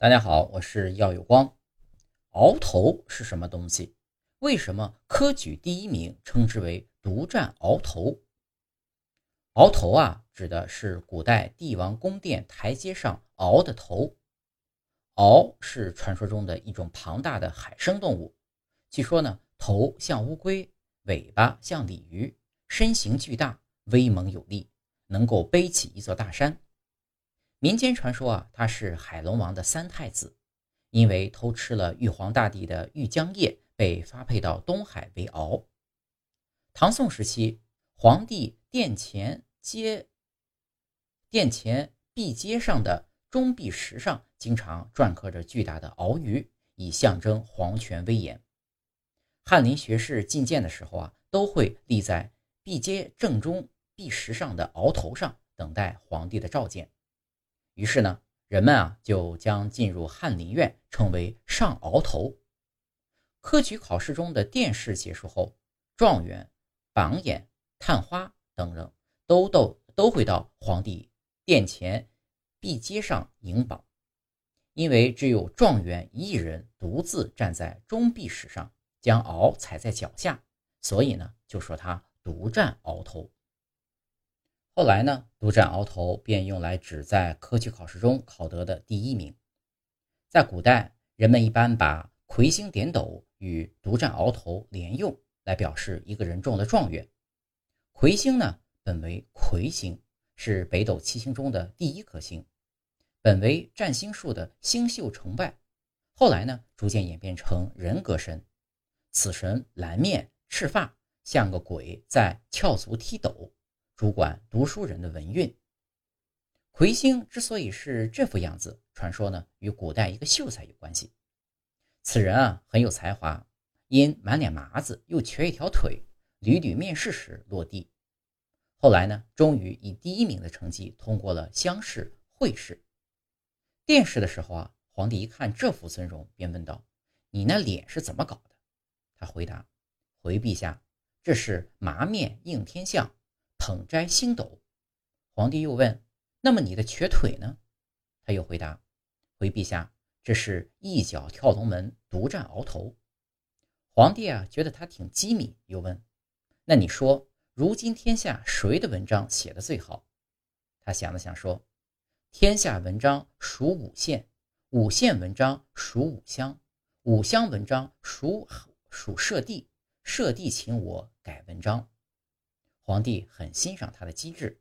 大家好，我是耀有光。鳌头是什么东西？为什么科举第一名称之为独占鳌头？鳌头啊，指的是古代帝王宫殿台阶上鳌的头。鳌是传说中的一种庞大的海生动物，据说呢，头像乌龟，尾巴像鲤鱼，身形巨大，威猛有力，能够背起一座大山。民间传说啊，他是海龙王的三太子，因为偷吃了玉皇大帝的玉浆液，被发配到东海为鳌。唐宋时期，皇帝殿前阶殿前壁阶上的中壁石上，经常篆刻着巨大的鳌鱼，以象征皇权威严。翰林学士觐见的时候啊，都会立在壁阶正中壁石上的鳌头上，等待皇帝的召见。于是呢，人们啊就将进入翰林院称为上鳌头。科举考试中的殿试结束后，状元、榜眼、探花等人都都都会到皇帝殿前壁阶上迎榜。因为只有状元一人独自站在中壁石上，将鳌踩在脚下，所以呢，就说他独占鳌头。后来呢，独占鳌头便用来指在科举考试中考得的第一名。在古代，人们一般把魁星点斗与独占鳌头连用，来表示一个人中了状元。魁星呢，本为魁星，是北斗七星中的第一颗星，本为占星术的星宿成败。后来呢，逐渐演变成人格神，此神蓝面赤发，像个鬼在翘足踢斗。主管读书人的文运。魁星之所以是这副样子，传说呢与古代一个秀才有关系。此人啊很有才华，因满脸麻子又缺一条腿，屡屡面试时落地。后来呢，终于以第一名的成绩通过了乡试、会试。殿试的时候啊，皇帝一看这副尊容，便问道：“你那脸是怎么搞的？”他回答：“回陛下，这是麻面应天相。”捧摘星斗，皇帝又问：“那么你的瘸腿呢？”他又回答：“回陛下，这是一脚跳龙门，独占鳌头。”皇帝啊，觉得他挺机敏，又问：“那你说，如今天下谁的文章写的最好？”他想了想说：“天下文章属五县，五县文章属五乡，五乡文章属属设地，设地请我改文章。”皇帝很欣赏他的机智，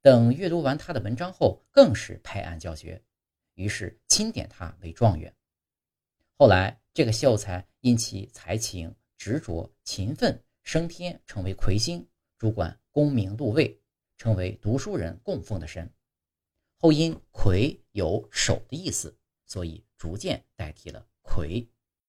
等阅读完他的文章后，更是拍案叫绝，于是钦点他为状元。后来，这个秀才因其才情、执着、勤奋，升天成为魁星，主管功名禄位，成为读书人供奉的神。后因魁有手的意思，所以逐渐代替了魁。